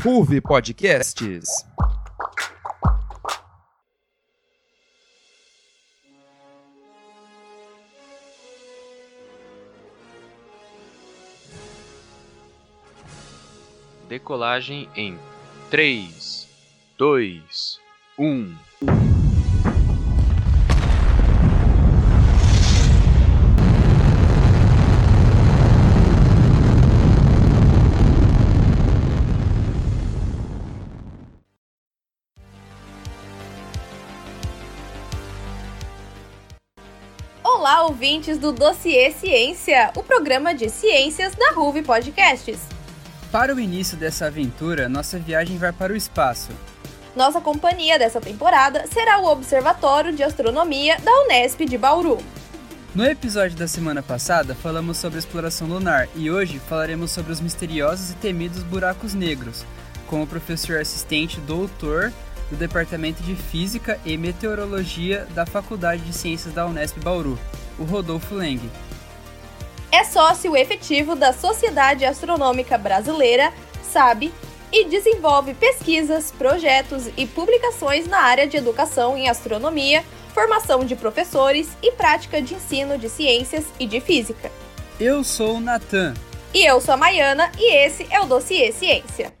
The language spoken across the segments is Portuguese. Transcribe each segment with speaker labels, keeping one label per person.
Speaker 1: Ruve Podcasts.
Speaker 2: Decolagem em 3, 2, 1.
Speaker 3: Ouvintes do Dossiê Ciência, o programa de ciências da Ruve Podcasts.
Speaker 4: Para o início dessa aventura, nossa viagem vai para o espaço.
Speaker 3: Nossa companhia dessa temporada será o Observatório de Astronomia da Unesp de Bauru.
Speaker 4: No episódio da semana passada, falamos sobre exploração lunar e hoje falaremos sobre os misteriosos e temidos buracos negros, com o professor assistente doutor do Departamento de Física e Meteorologia da Faculdade de Ciências da Unesp Bauru, o Rodolfo Leng.
Speaker 3: É sócio efetivo da Sociedade Astronômica Brasileira, SAB, e desenvolve pesquisas, projetos e publicações na área de educação em astronomia, formação de professores e prática de ensino de ciências e de física.
Speaker 4: Eu sou o Natan.
Speaker 3: E eu sou a Maiana e esse é o Dossiê Ciência.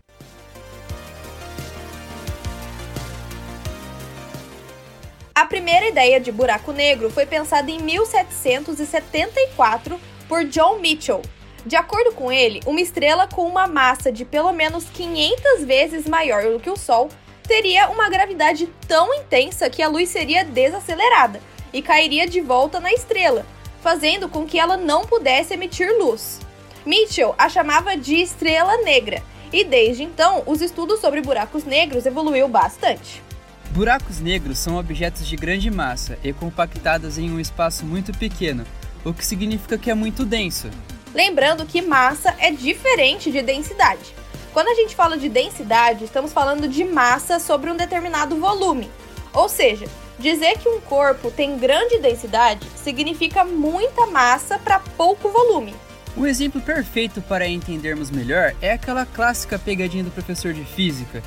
Speaker 3: A primeira ideia de buraco negro foi pensada em 1774 por John Mitchell. De acordo com ele, uma estrela com uma massa de pelo menos 500 vezes maior do que o Sol teria uma gravidade tão intensa que a luz seria desacelerada e cairia de volta na estrela, fazendo com que ela não pudesse emitir luz. Mitchell a chamava de estrela negra, e desde então os estudos sobre buracos negros evoluiu bastante.
Speaker 4: Buracos negros são objetos de grande massa e compactados em um espaço muito pequeno, o que significa que é muito denso.
Speaker 3: Lembrando que massa é diferente de densidade. Quando a gente fala de densidade, estamos falando de massa sobre um determinado volume. Ou seja, dizer que um corpo tem grande densidade significa muita massa para pouco volume.
Speaker 4: Um exemplo perfeito para entendermos melhor é aquela clássica pegadinha do professor de física.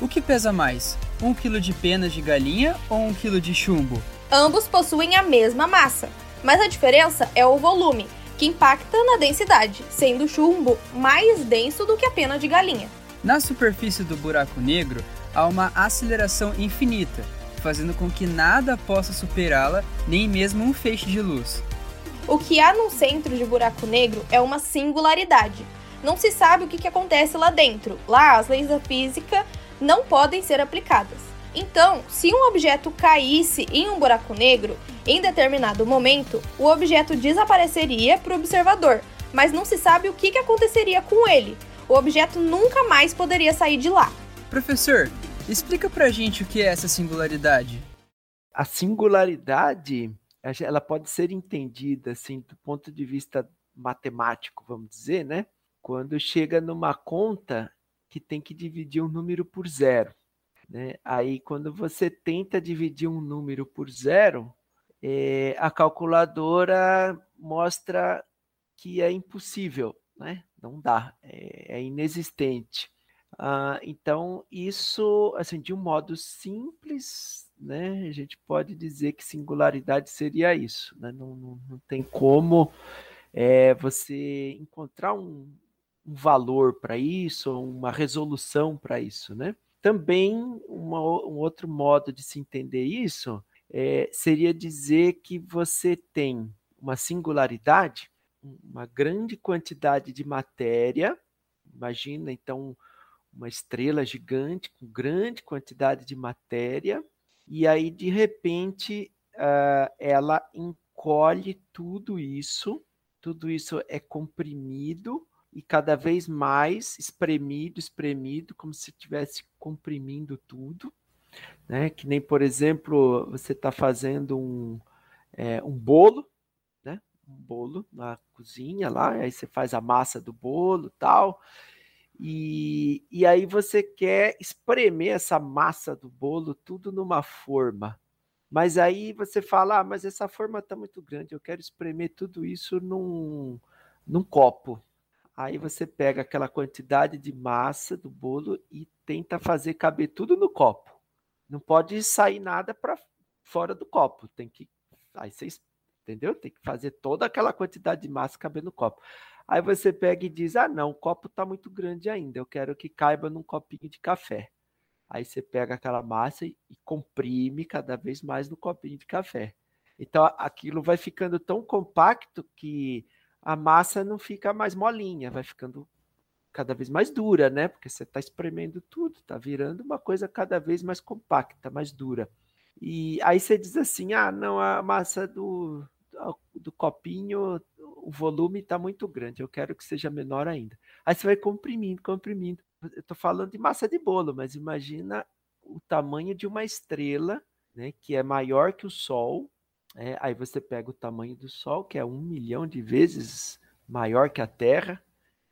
Speaker 4: O que pesa mais, um quilo de penas de galinha ou um quilo de chumbo?
Speaker 3: Ambos possuem a mesma massa, mas a diferença é o volume, que impacta na densidade, sendo o chumbo mais denso do que a pena de galinha.
Speaker 4: Na superfície do buraco negro há uma aceleração infinita, fazendo com que nada possa superá-la, nem mesmo um feixe de luz.
Speaker 3: O que há no centro de buraco negro é uma singularidade. Não se sabe o que acontece lá dentro. Lá, as leis da física não podem ser aplicadas. Então, se um objeto caísse em um buraco negro, em determinado momento, o objeto desapareceria para o observador, mas não se sabe o que, que aconteceria com ele. O objeto nunca mais poderia sair de lá.
Speaker 4: Professor, explica pra gente o que é essa singularidade.
Speaker 5: A singularidade, ela pode ser entendida assim do ponto de vista matemático, vamos dizer, né? Quando chega numa conta que tem que dividir um número por zero. Né? Aí, quando você tenta dividir um número por zero, é, a calculadora mostra que é impossível, né? não dá, é, é inexistente. Ah, então, isso, assim, de um modo simples, né, a gente pode dizer que singularidade seria isso. Né? Não, não, não tem como é, você encontrar um, um valor para isso, uma resolução para isso, né? Também uma, um outro modo de se entender isso é, seria dizer que você tem uma singularidade, uma grande quantidade de matéria. Imagina então uma estrela gigante com grande quantidade de matéria e aí de repente uh, ela encolhe tudo isso, tudo isso é comprimido e cada vez mais espremido, espremido, como se estivesse comprimindo tudo, né? Que nem, por exemplo, você está fazendo um, é, um bolo, né? Um bolo na cozinha lá, aí você faz a massa do bolo tal, e, e aí você quer espremer essa massa do bolo tudo numa forma. Mas aí você fala, ah, mas essa forma está muito grande, eu quero espremer tudo isso num, num copo. Aí você pega aquela quantidade de massa do bolo e tenta fazer caber tudo no copo. Não pode sair nada para fora do copo. Tem que. Aí vocês. Entendeu? Tem que fazer toda aquela quantidade de massa caber no copo. Aí você pega e diz: ah, não, o copo está muito grande ainda. Eu quero que caiba num copinho de café. Aí você pega aquela massa e comprime cada vez mais no copinho de café. Então aquilo vai ficando tão compacto que a massa não fica mais molinha, vai ficando cada vez mais dura, né? Porque você está espremendo tudo, está virando uma coisa cada vez mais compacta, mais dura. E aí você diz assim: ah, não, a massa do, do copinho, o volume está muito grande, eu quero que seja menor ainda. Aí você vai comprimindo, comprimindo. Eu estou falando de massa de bolo, mas imagina o tamanho de uma estrela, né, que é maior que o Sol, é, aí você pega o tamanho do Sol, que é um milhão de vezes maior que a Terra,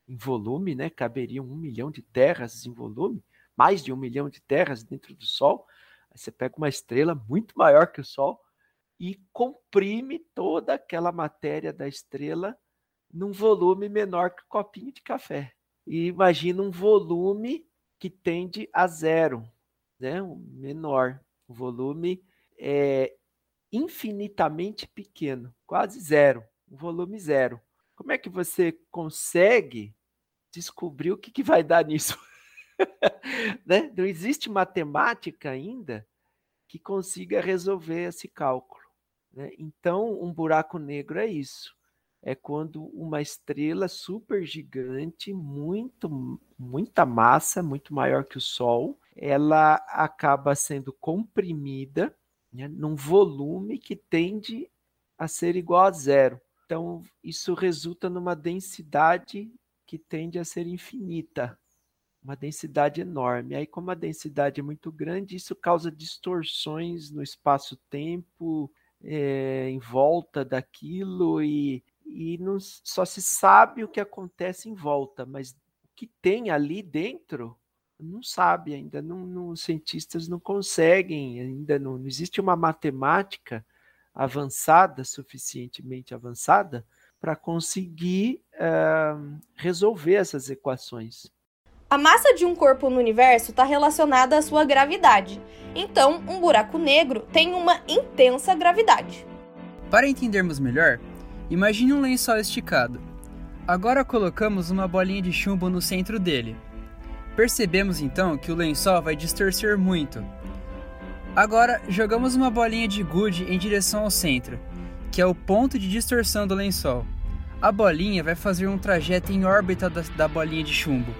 Speaker 5: em volume, né? Caberiam um milhão de terras em volume, mais de um milhão de terras dentro do Sol. Aí você pega uma estrela muito maior que o Sol e comprime toda aquela matéria da estrela num volume menor que o copinho de café. E imagina um volume que tende a zero, né? Um menor. O volume é infinitamente pequeno, quase zero, um volume zero. Como é que você consegue descobrir o que, que vai dar nisso? né? Não existe matemática ainda que consiga resolver esse cálculo. Né? Então, um buraco negro é isso. É quando uma estrela super gigante, muito, muita massa, muito maior que o Sol, ela acaba sendo comprimida né, num volume que tende a ser igual a zero. Então, isso resulta numa densidade que tende a ser infinita, uma densidade enorme. Aí, como a densidade é muito grande, isso causa distorções no espaço-tempo, é, em volta daquilo, e, e não, só se sabe o que acontece em volta, mas o que tem ali dentro não sabe ainda, não, não, os cientistas não conseguem, ainda não, não existe uma matemática avançada, suficientemente avançada, para conseguir uh, resolver essas equações.
Speaker 3: A massa de um corpo no universo está relacionada à sua gravidade. Então, um buraco negro tem uma intensa gravidade.
Speaker 4: Para entendermos melhor, imagine um lençol esticado. Agora colocamos uma bolinha de chumbo no centro dele. Percebemos então que o lençol vai distorcer muito. Agora jogamos uma bolinha de gude em direção ao centro, que é o ponto de distorção do lençol. A bolinha vai fazer um trajeto em órbita da, da bolinha de chumbo.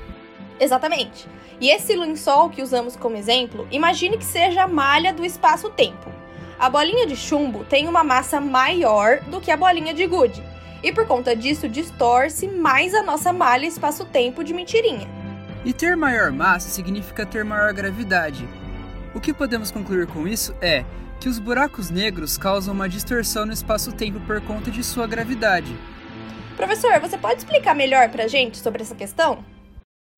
Speaker 3: Exatamente. E esse lençol que usamos como exemplo, imagine que seja a malha do espaço-tempo. A bolinha de chumbo tem uma massa maior do que a bolinha de gude, e por conta disso distorce mais a nossa malha espaço-tempo de mentirinha.
Speaker 4: E ter maior massa significa ter maior gravidade. O que podemos concluir com isso é que os buracos negros causam uma distorção no espaço-tempo por conta de sua gravidade.
Speaker 3: Professor, você pode explicar melhor para a gente sobre essa questão?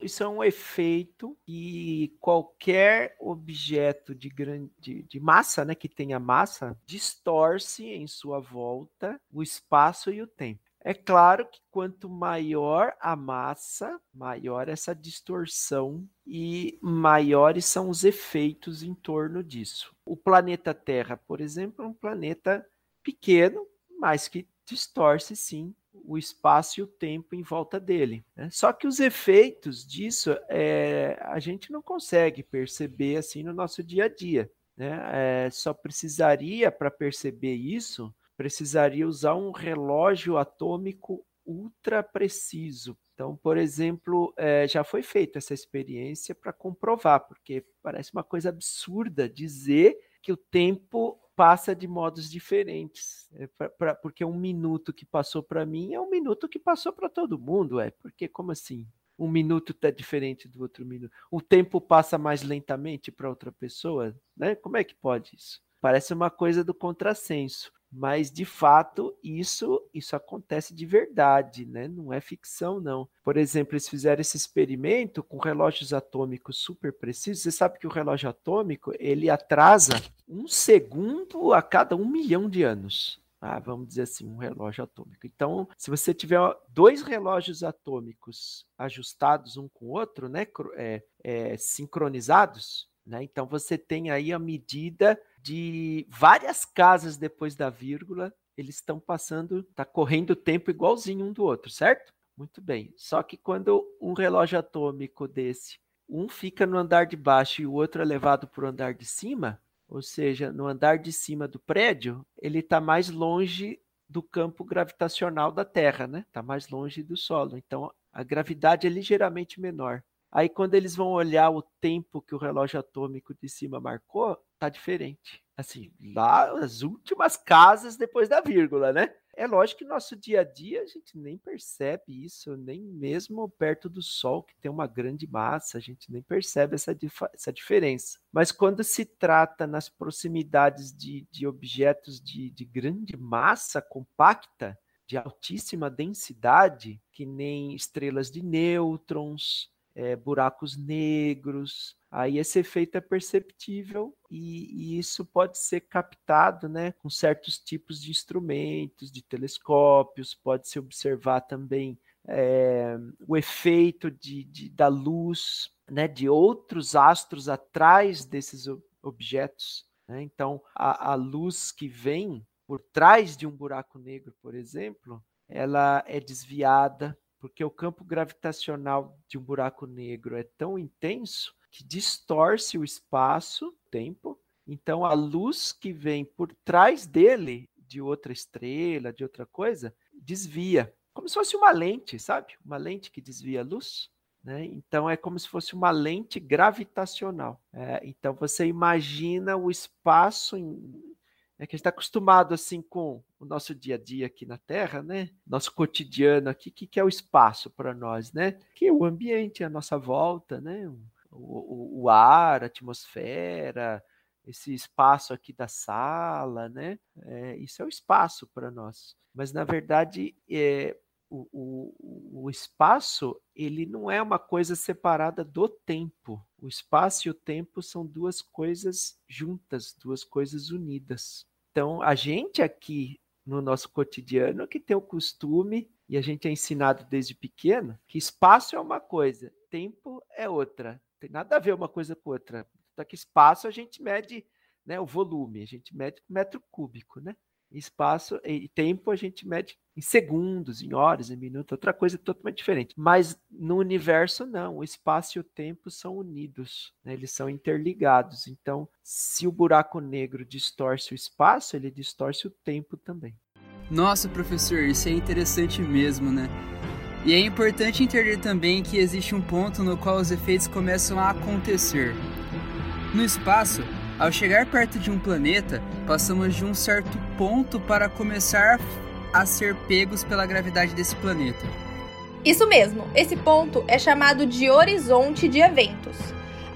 Speaker 5: Isso é um efeito que qualquer objeto de, grande, de massa, né, que tenha massa, distorce em sua volta o espaço e o tempo. É claro que quanto maior a massa, maior essa distorção e maiores são os efeitos em torno disso. O planeta Terra, por exemplo, é um planeta pequeno, mas que distorce sim o espaço e o tempo em volta dele. Né? Só que os efeitos disso é, a gente não consegue perceber assim no nosso dia a dia. Né? É, só precisaria para perceber isso precisaria usar um relógio atômico ultra preciso. Então, por exemplo, é, já foi feita essa experiência para comprovar, porque parece uma coisa absurda dizer que o tempo passa de modos diferentes. É pra, pra, porque um minuto que passou para mim é um minuto que passou para todo mundo. É porque como assim? Um minuto está diferente do outro minuto. O tempo passa mais lentamente para outra pessoa, né? Como é que pode isso? Parece uma coisa do contrassenso mas de fato isso isso acontece de verdade, né? Não é ficção não. Por exemplo, eles fizeram esse experimento com relógios atômicos super precisos. Você sabe que o relógio atômico ele atrasa um segundo a cada um milhão de anos. ah, vamos dizer assim, um relógio atômico. Então, se você tiver dois relógios atômicos ajustados um com o outro, né, é, é, sincronizados, né, então você tem aí a medida de várias casas depois da vírgula, eles estão passando, está correndo o tempo igualzinho um do outro, certo? Muito bem. Só que quando um relógio atômico desse, um fica no andar de baixo e o outro é levado para o andar de cima, ou seja, no andar de cima do prédio, ele está mais longe do campo gravitacional da Terra, né? Está mais longe do solo. Então, a gravidade é ligeiramente menor. Aí, quando eles vão olhar o tempo que o relógio atômico de cima marcou, tá diferente. Assim, lá as últimas casas depois da vírgula, né? É lógico que no nosso dia a dia a gente nem percebe isso, nem mesmo perto do Sol, que tem uma grande massa, a gente nem percebe essa, essa diferença. Mas quando se trata nas proximidades de, de objetos de, de grande massa compacta, de altíssima densidade, que nem estrelas de nêutrons, é, buracos negros, aí esse efeito é perceptível e, e, isso pode ser captado né, com certos tipos de instrumentos, de telescópios, pode se observar também é, o efeito de, de, da luz né, de outros astros atrás desses objetos. Né? Então, a, a luz que vem por trás de um buraco negro, por exemplo, ela é desviada porque o campo gravitacional de um buraco negro é tão intenso que distorce o espaço, tempo. Então a luz que vem por trás dele, de outra estrela, de outra coisa, desvia. Como se fosse uma lente, sabe? Uma lente que desvia a luz. Né? Então é como se fosse uma lente gravitacional. É, então você imagina o espaço em, é que a gente está acostumado assim com o nosso dia a dia aqui na Terra, né? Nosso cotidiano aqui, que, que é o espaço para nós, né? Que é o ambiente à nossa volta, né? O, o, o ar, a atmosfera, esse espaço aqui da sala, né? É, isso é o espaço para nós. Mas na verdade, é, o, o, o espaço ele não é uma coisa separada do tempo. O espaço e o tempo são duas coisas juntas, duas coisas unidas. Então, a gente aqui no nosso cotidiano que tem o costume, e a gente é ensinado desde pequeno, que espaço é uma coisa, tempo é outra. Tem nada a ver uma coisa com outra. Só que espaço a gente mede né, o volume, a gente mede metro cúbico, né? Espaço e tempo a gente mede em segundos, em horas, em minutos, outra coisa totalmente diferente. Mas no universo, não. O espaço e o tempo são unidos, né? eles são interligados. Então, se o buraco negro distorce o espaço, ele distorce o tempo também.
Speaker 4: Nossa, professor, isso é interessante mesmo, né? E é importante entender também que existe um ponto no qual os efeitos começam a acontecer. No espaço, ao chegar perto de um planeta, passamos de um certo ponto para começar a ser pegos pela gravidade desse planeta.
Speaker 3: Isso mesmo, esse ponto é chamado de horizonte de eventos.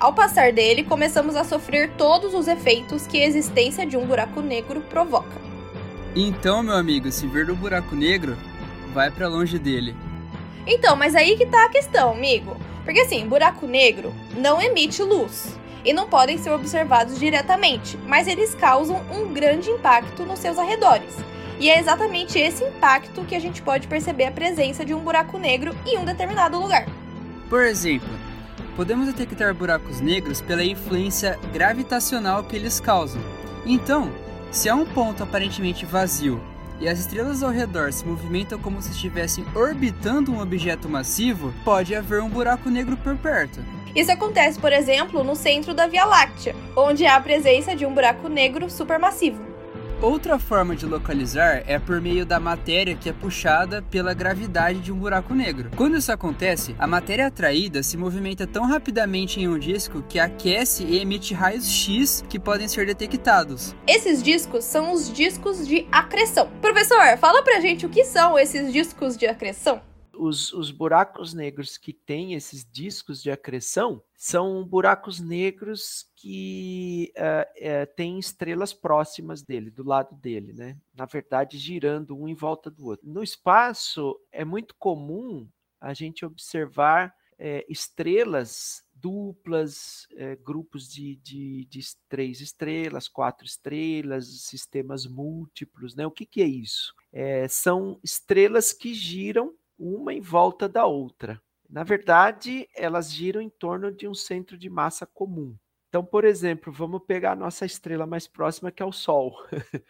Speaker 3: Ao passar dele, começamos a sofrer todos os efeitos que a existência de um buraco negro provoca.
Speaker 4: Então, meu amigo, se ver o buraco negro, vai para longe dele.
Speaker 3: Então, mas aí que tá a questão, amigo. Porque assim, buraco negro não emite luz e não podem ser observados diretamente, mas eles causam um grande impacto nos seus arredores. E é exatamente esse impacto que a gente pode perceber a presença de um buraco negro em um determinado lugar.
Speaker 4: Por exemplo, podemos detectar buracos negros pela influência gravitacional que eles causam. Então, se há um ponto aparentemente vazio e as estrelas ao redor se movimentam como se estivessem orbitando um objeto massivo, pode haver um buraco negro por perto.
Speaker 3: Isso acontece, por exemplo, no centro da Via Láctea, onde há a presença de um buraco negro supermassivo.
Speaker 4: Outra forma de localizar é por meio da matéria que é puxada pela gravidade de um buraco negro. Quando isso acontece, a matéria atraída se movimenta tão rapidamente em um disco que aquece e emite raios X que podem ser detectados.
Speaker 3: Esses discos são os discos de acreção. Professor, fala pra gente o que são esses discos de acreção
Speaker 5: os, os buracos negros que têm esses discos de acreção são buracos negros que uh, uh, têm estrelas próximas dele, do lado dele, né? Na verdade, girando um em volta do outro. No espaço, é muito comum a gente observar é, estrelas duplas, grupos de, de, de, três estrelas, quatro estrelas, sistemas múltiplos, né? O que, que é isso? É, são estrelas que giram uma em volta da outra. Na verdade, elas giram em torno de um centro de massa comum. Então, por exemplo, vamos pegar a nossa estrela mais próxima, que é o Sol.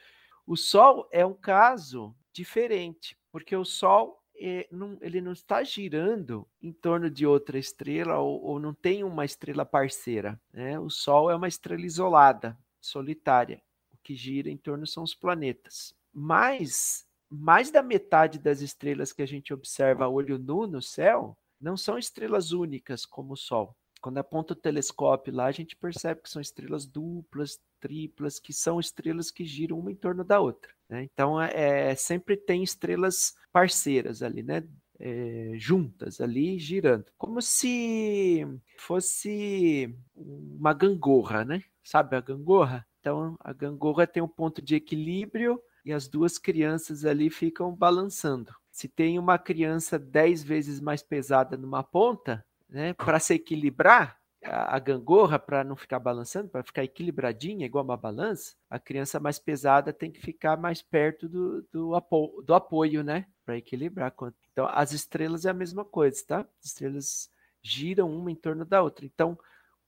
Speaker 5: o Sol é um caso diferente, porque o Sol não, ele não está girando em torno de outra estrela ou, ou não tem uma estrela parceira. Né? O Sol é uma estrela isolada, solitária. O que gira em torno são os planetas. Mas mais da metade das estrelas que a gente observa a olho nu no céu não são estrelas únicas como o Sol. Quando aponta o telescópio lá, a gente percebe que são estrelas duplas, triplas, que são estrelas que giram uma em torno da outra. Né? Então, é, é, sempre tem estrelas parceiras ali, né? É, juntas ali, girando. Como se fosse uma gangorra, né? Sabe a gangorra? Então, a gangorra tem um ponto de equilíbrio e as duas crianças ali ficam balançando. Se tem uma criança dez vezes mais pesada numa ponta, né, para se equilibrar, a, gangorra, para não ficar balançando, para ficar equilibradinha, igual uma balança, a criança mais pesada tem que ficar mais perto do, do, apo, do apoio, né? Para equilibrar. Então, as estrelas é a mesma coisa, tá? As estrelas giram uma em torno da outra. Então,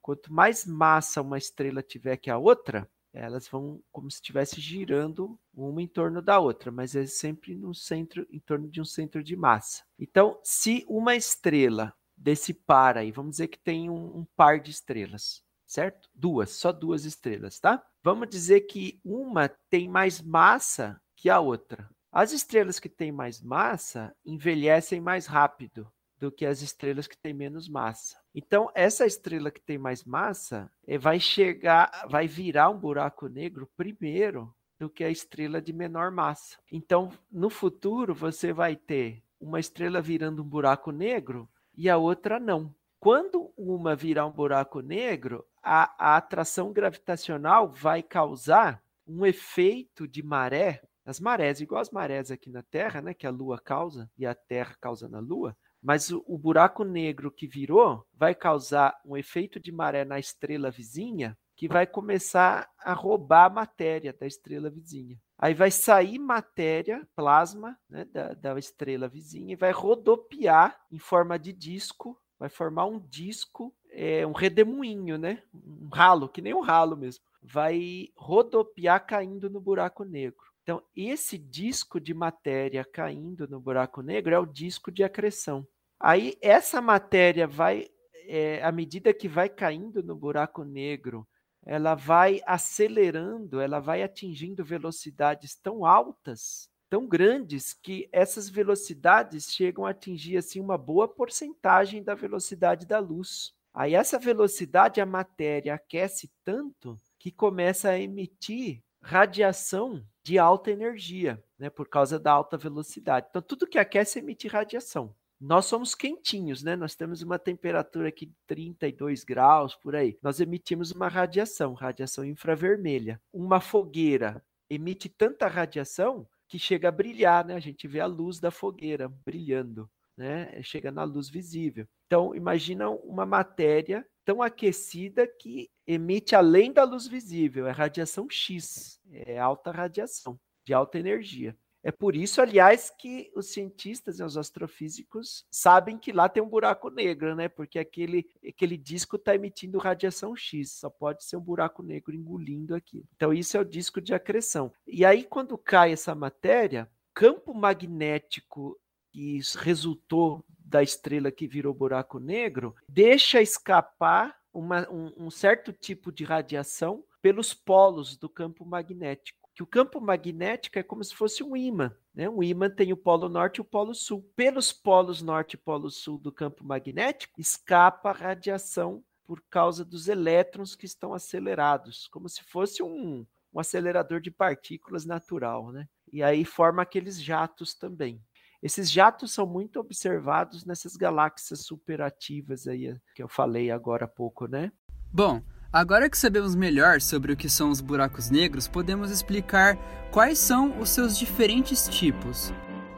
Speaker 5: quanto mais massa uma estrela tiver que a outra, elas vão como se estivesse girando uma em torno da outra, mas é sempre no centro, em torno de um centro de massa. Então, se uma estrela desse par aí, vamos dizer que tem um, um par de estrelas, certo? Duas, só duas estrelas, tá? Vamos dizer que uma tem mais massa que a outra. As estrelas que têm mais massa envelhecem mais rápido do que as estrelas que têm menos massa. Então, essa estrela que tem mais massa eh, vai chegar, vai virar um buraco negro primeiro do que a estrela de menor massa. Então, no futuro, você vai ter uma estrela virando um buraco negro e a outra não. Quando uma virar um buraco negro, a, a atração gravitacional vai causar um efeito de maré, as marés, igual as marés aqui na Terra, né, que a Lua causa e a Terra causa na Lua, mas o, o, buraco negro que virou vai causar um efeito de maré na estrela vizinha que vai começar a roubar a matéria da estrela vizinha. Aí vai sair matéria, plasma, né, da, da estrela vizinha, e vai rodopiar em forma de disco, vai formar um disco, é, um redemoinho, né? Um ralo, que nem um ralo mesmo. Vai rodopiar caindo no buraco negro. Então, esse disco de matéria caindo no buraco negro é o disco de acreção. Aí, essa matéria vai, é, à medida que vai caindo no buraco negro, ela vai acelerando, ela vai atingindo velocidades tão altas, tão grandes, que essas velocidades chegam a atingir assim uma boa porcentagem da velocidade da luz. Aí, essa velocidade, a matéria aquece tanto que começa a emitir radiação de alta energia, né, por causa da alta velocidade. Então, tudo que aquece emite radiação. Nós somos quentinhos, né? Nós temos uma temperatura aqui de 32 graus por aí. Nós emitimos uma radiação, radiação infravermelha. Uma fogueira emite tanta radiação que chega a brilhar, né? A gente vê a luz da fogueira brilhando, né? Chega na luz visível. Então, imagina uma matéria tão aquecida que emite além da luz visível, é radiação X, é alta radiação, de alta energia. É por isso, aliás, que os cientistas e os astrofísicos sabem que lá tem um buraco negro, né? Porque aquele, aquele disco está emitindo radiação X, só pode ser um buraco negro engolindo aqui. Então, isso é o disco de acreção. E aí, quando cai essa matéria, campo magnético que resultou da estrela que virou buraco negro deixa escapar uma, um, um certo tipo de radiação pelos polos do campo magnético que o campo magnético é como se fosse um ímã. Né? Um ímã tem o polo norte e o polo sul. Pelos polos norte e polo sul do campo magnético, escapa a radiação por causa dos elétrons que estão acelerados, como se fosse um, um acelerador de partículas natural. Né? E aí forma aqueles jatos também. Esses jatos são muito observados nessas galáxias superativas aí que eu falei agora há pouco, né?
Speaker 4: Bom, Agora que sabemos melhor sobre o que são os buracos negros, podemos explicar quais são os seus diferentes tipos.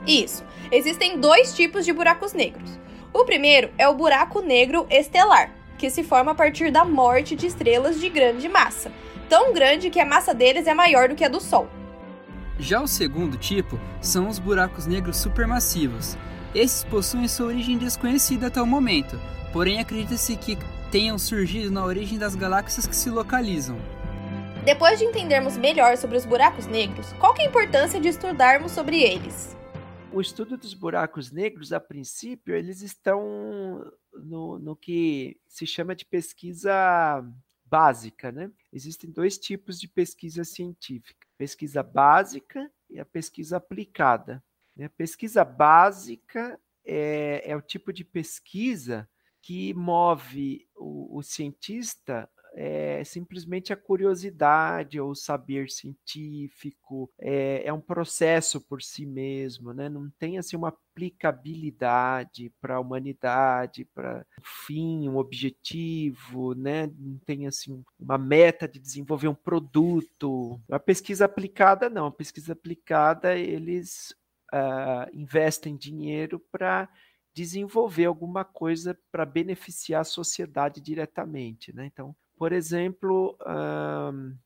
Speaker 3: Isso. Existem dois tipos de buracos negros. O primeiro é o buraco negro estelar, que se forma a partir da morte de estrelas de grande massa, tão grande que a massa deles é maior do que a do Sol.
Speaker 4: Já o segundo tipo são os buracos negros supermassivos. Esses possuem sua origem desconhecida até o momento, porém acredita-se que tenham surgido na origem das galáxias que se localizam.
Speaker 3: Depois de entendermos melhor sobre os buracos negros, qual é a importância de estudarmos sobre eles?
Speaker 5: O estudo dos buracos negros, a princípio, eles estão no, no que se chama de pesquisa básica, né? Existem dois tipos de pesquisa científica: pesquisa básica e a pesquisa aplicada. A pesquisa básica é, é o tipo de pesquisa que move o, o cientista é simplesmente a curiosidade ou saber científico, é, é um processo por si mesmo, né? não tem assim uma aplicabilidade para a humanidade, para um fim, um objetivo, né? não tem assim uma meta de desenvolver um produto. A pesquisa aplicada não, a pesquisa aplicada eles uh, investem dinheiro para desenvolver alguma coisa para beneficiar a sociedade diretamente, né? Então, por exemplo,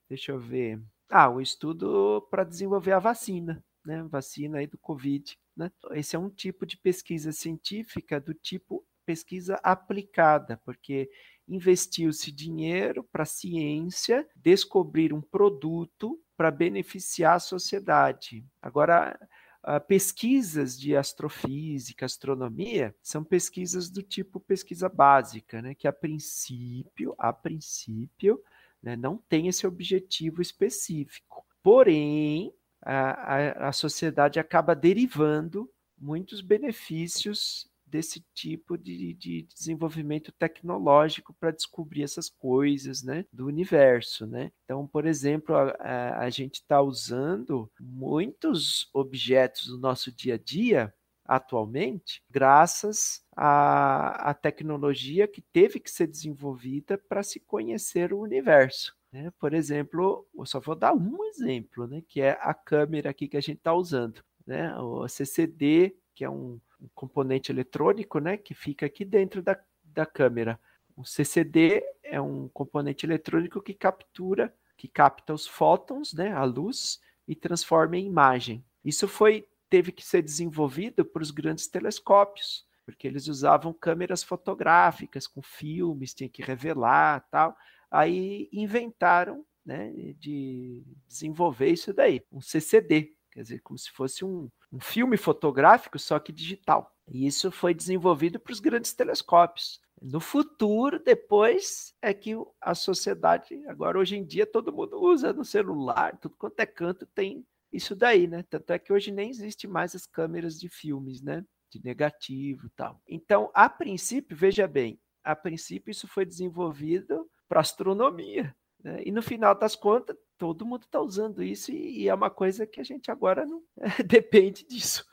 Speaker 5: deixa eu ver. Ah, o estudo para desenvolver a vacina, né? Vacina aí do Covid, né? Esse é um tipo de pesquisa científica do tipo pesquisa aplicada, porque investiu-se dinheiro para a ciência descobrir um produto para beneficiar a sociedade. Agora, Uh, pesquisas de astrofísica, astronomia, são pesquisas do tipo pesquisa básica, né, que a princípio, a princípio, né, não tem esse objetivo específico. Porém, a, a, a sociedade acaba derivando muitos benefícios desse tipo de, de desenvolvimento tecnológico para descobrir essas coisas né, do universo. Né? Então, por exemplo, a, a, a gente está usando muitos objetos do nosso dia a dia atualmente, graças à, à tecnologia que teve que ser desenvolvida para se conhecer o universo. Né? Por exemplo, eu só vou dar um exemplo, né? que é a câmera aqui que a gente está usando. Né? O CCD, que é um um componente eletrônico, né, que fica aqui dentro da, da câmera. O CCD é um componente eletrônico que captura, que capta os fótons, né, a luz, e transforma em imagem. Isso foi teve que ser desenvolvido para os grandes telescópios, porque eles usavam câmeras fotográficas com filmes, tinha que revelar, tal. Aí inventaram, né, de desenvolver isso daí, um CCD, quer dizer, como se fosse um, um filme fotográfico, só que digital. E isso foi desenvolvido para os grandes telescópios. No futuro, depois, é que a sociedade, agora hoje em dia, todo mundo usa no celular, tudo quanto é canto tem isso daí, né? Tanto é que hoje nem existe mais as câmeras de filmes, né? De negativo tal. Então, a princípio, veja bem, a princípio isso foi desenvolvido para astronomia. Né? E no final das contas, todo mundo está usando isso e, e, é uma coisa que a gente agora não depende disso.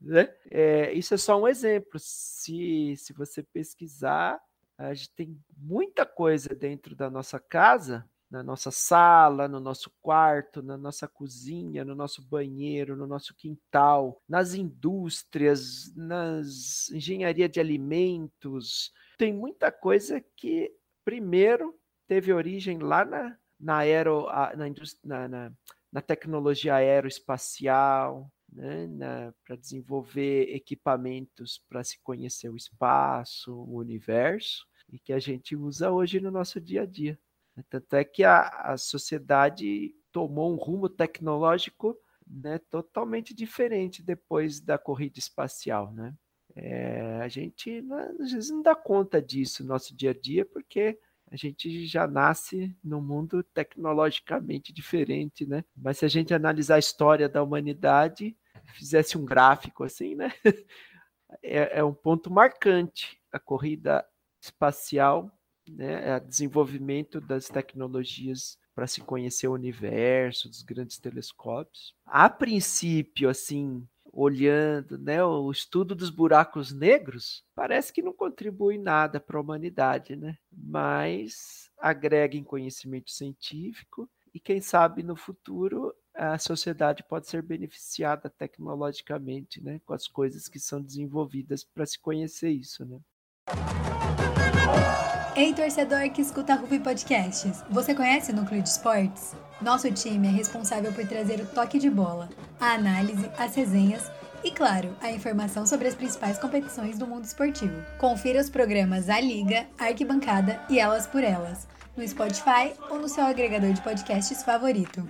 Speaker 5: Né? É, isso é só um exemplo. Se, se você pesquisar, a gente tem muita coisa dentro da nossa casa, na nossa sala, no nosso quarto, na nossa cozinha, no nosso banheiro, no nosso quintal, nas indústrias, nas engenharia de alimentos. Tem muita coisa que, primeiro, teve origem lá na, na, aero, na, na, na, na tecnologia aeroespacial, né, para desenvolver equipamentos para se conhecer o espaço, o universo, e que a gente usa hoje no nosso dia a dia. Tanto é que a, a sociedade tomou um rumo tecnológico né, totalmente diferente depois da corrida espacial. Né? É, a gente às vezes não dá conta disso no nosso dia a dia, porque a gente já nasce num mundo tecnologicamente diferente, né? Mas se a gente analisar a história da humanidade, fizesse um gráfico assim, né? É, é um ponto marcante a corrida espacial, né? É o desenvolvimento das tecnologias para se conhecer o universo, dos grandes telescópios. A princípio, assim, olhando né, o estudo dos buracos negros, parece que não contribui nada para a humanidade, né? mas agrega em conhecimento científico e, quem sabe, no futuro a sociedade pode ser beneficiada tecnologicamente né, com as coisas que são desenvolvidas para se conhecer isso. Né?
Speaker 6: Ei, torcedor que escuta a Ruby Podcasts, você conhece o Núcleo de Esportes? Nosso time é responsável por trazer o toque de bola, a análise, as resenhas e, claro, a informação sobre as principais competições do mundo esportivo. Confira os programas A Liga, Arquibancada e Elas por Elas, no Spotify ou no seu agregador de podcasts favorito.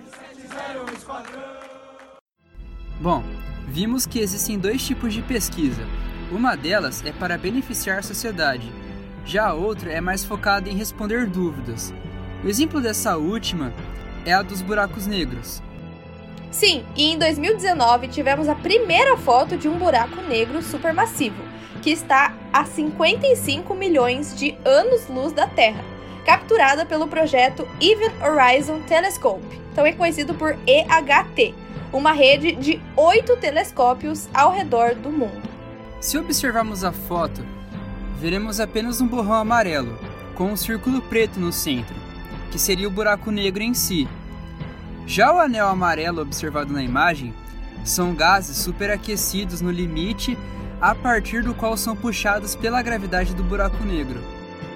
Speaker 4: Bom, vimos que existem dois tipos de pesquisa. Uma delas é para beneficiar a sociedade, já a outra é mais focada em responder dúvidas. O exemplo dessa última é a dos buracos negros.
Speaker 3: Sim, e em 2019 tivemos a primeira foto de um buraco negro supermassivo, que está a 55 milhões de anos-luz da Terra, capturada pelo projeto Event Horizon Telescope, também conhecido por EHT, uma rede de oito telescópios ao redor do mundo.
Speaker 4: Se observarmos a foto, veremos apenas um borrão amarelo, com um círculo preto no centro, que seria o buraco negro em si. Já o anel amarelo observado na imagem são gases superaquecidos no limite a partir do qual são puxados pela gravidade do buraco negro.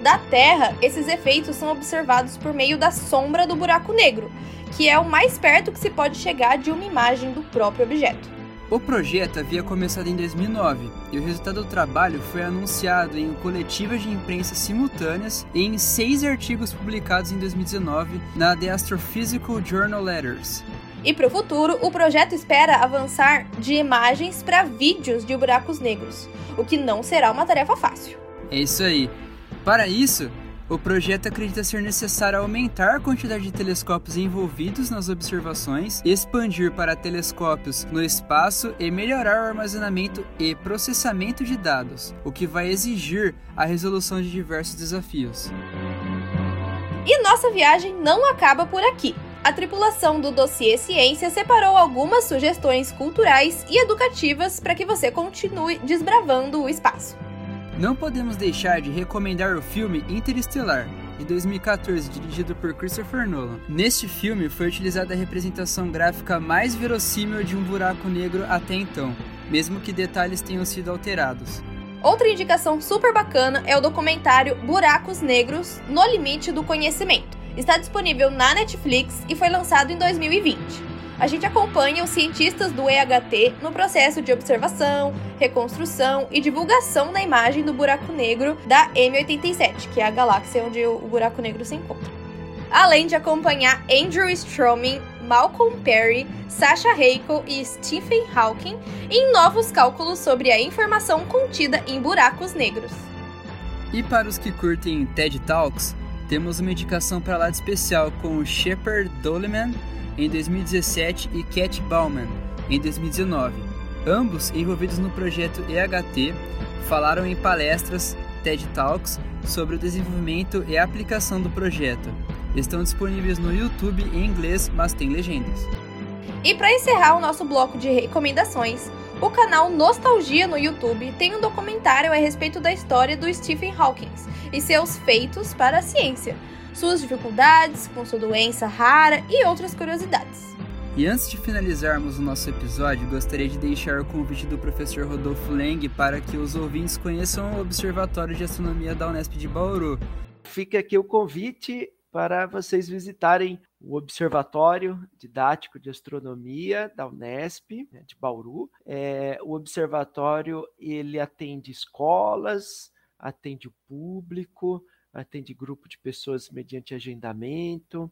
Speaker 3: Da Terra, esses efeitos são observados por meio da sombra do buraco negro, que é o mais perto que se pode chegar de uma imagem do próprio objeto.
Speaker 4: O projeto havia começado em 2009 e o resultado do trabalho foi anunciado em coletivas de imprensa simultâneas e em seis artigos publicados em 2019 na The Astrophysical Journal Letters.
Speaker 3: E para o futuro, o projeto espera avançar de imagens para vídeos de buracos negros, o que não será uma tarefa fácil.
Speaker 4: É isso aí. Para isso, o projeto acredita ser necessário aumentar a quantidade de telescópios envolvidos nas observações, expandir para telescópios no espaço e melhorar o armazenamento e processamento de dados, o que vai exigir a resolução de diversos desafios.
Speaker 3: E nossa viagem não acaba por aqui. A tripulação do Dossiê Ciência separou algumas sugestões culturais e educativas para que você continue desbravando o espaço.
Speaker 4: Não podemos deixar de recomendar o filme Interestelar, de 2014, dirigido por Christopher Nolan. Neste filme foi utilizada a representação gráfica mais verossímil de um buraco negro até então, mesmo que detalhes tenham sido alterados.
Speaker 3: Outra indicação super bacana é o documentário Buracos Negros no Limite do Conhecimento. Está disponível na Netflix e foi lançado em 2020 a gente acompanha os cientistas do EHT no processo de observação, reconstrução e divulgação da imagem do buraco negro da M87, que é a galáxia onde o buraco negro se encontra. Além de acompanhar Andrew Stroman, Malcolm Perry, Sasha Heiko e Stephen Hawking em novos cálculos sobre a informação contida em buracos negros.
Speaker 4: E para os que curtem TED Talks, temos uma indicação para lá de especial com Shepard Doleman em 2017 e Cat Bauman em 2019. Ambos envolvidos no projeto EHT falaram em palestras TED Talks sobre o desenvolvimento e aplicação do projeto. Estão disponíveis no YouTube em inglês, mas tem legendas.
Speaker 3: E para encerrar o nosso bloco de recomendações, o canal Nostalgia no YouTube tem um documentário a respeito da história do Stephen Hawking e seus feitos para a ciência, suas dificuldades com sua doença rara e outras curiosidades.
Speaker 4: E antes de finalizarmos o nosso episódio, gostaria de deixar o convite do professor Rodolfo Leng para que os ouvintes conheçam o Observatório de Astronomia da Unesp de Bauru.
Speaker 5: Fica aqui o convite para vocês visitarem o Observatório Didático de Astronomia da Unesp né, de Bauru. É, o observatório ele atende escolas, atende o público, atende grupo de pessoas mediante agendamento,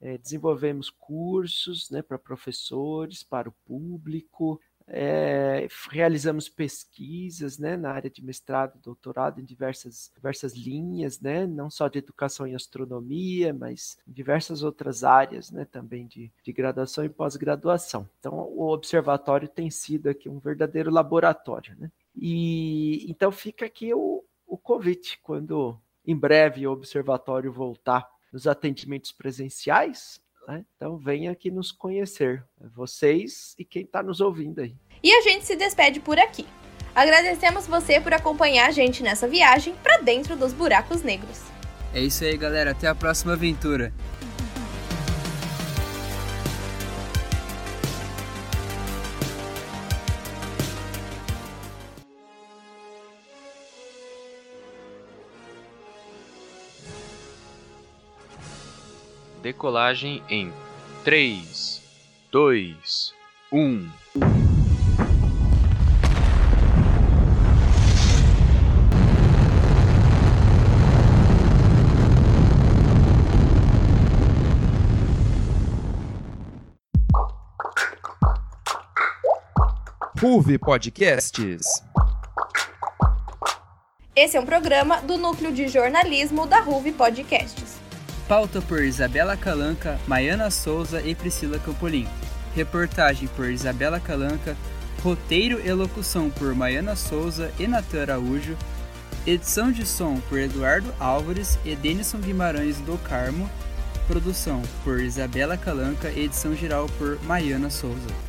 Speaker 5: é, desenvolvemos cursos né, para professores, para o público, é, realizamos pesquisas né, na área de mestrado, doutorado em diversas, diversas linhas, né, não só de educação em astronomia, mas em diversas outras áreas né, também de, de graduação e pós-graduação. Então, o observatório tem sido aqui um verdadeiro laboratório. Né? E então fica aqui o, o convite, quando em breve o observatório voltar nos atendimentos presenciais, né? então venha aqui nos conhecer, vocês e quem está nos ouvindo aí.
Speaker 3: E a gente se despede por aqui. Agradecemos você por acompanhar a gente nessa viagem para dentro dos buracos negros.
Speaker 4: É isso aí, galera. Até a próxima aventura.
Speaker 2: Decolagem em 3, 2, 1.
Speaker 1: Ruve Podcasts.
Speaker 3: Esse é um programa do Núcleo de Jornalismo da RUV Podcasts.
Speaker 4: Pauta por Isabela Calanca, Maiana Souza e Priscila Campolim. Reportagem por Isabela Calanca. Roteiro e locução por Maiana Souza e Natan Araújo. Edição de som por Eduardo Álvares e Denison Guimarães do Carmo. Produção por Isabela Calanca. Edição geral por Maiana Souza.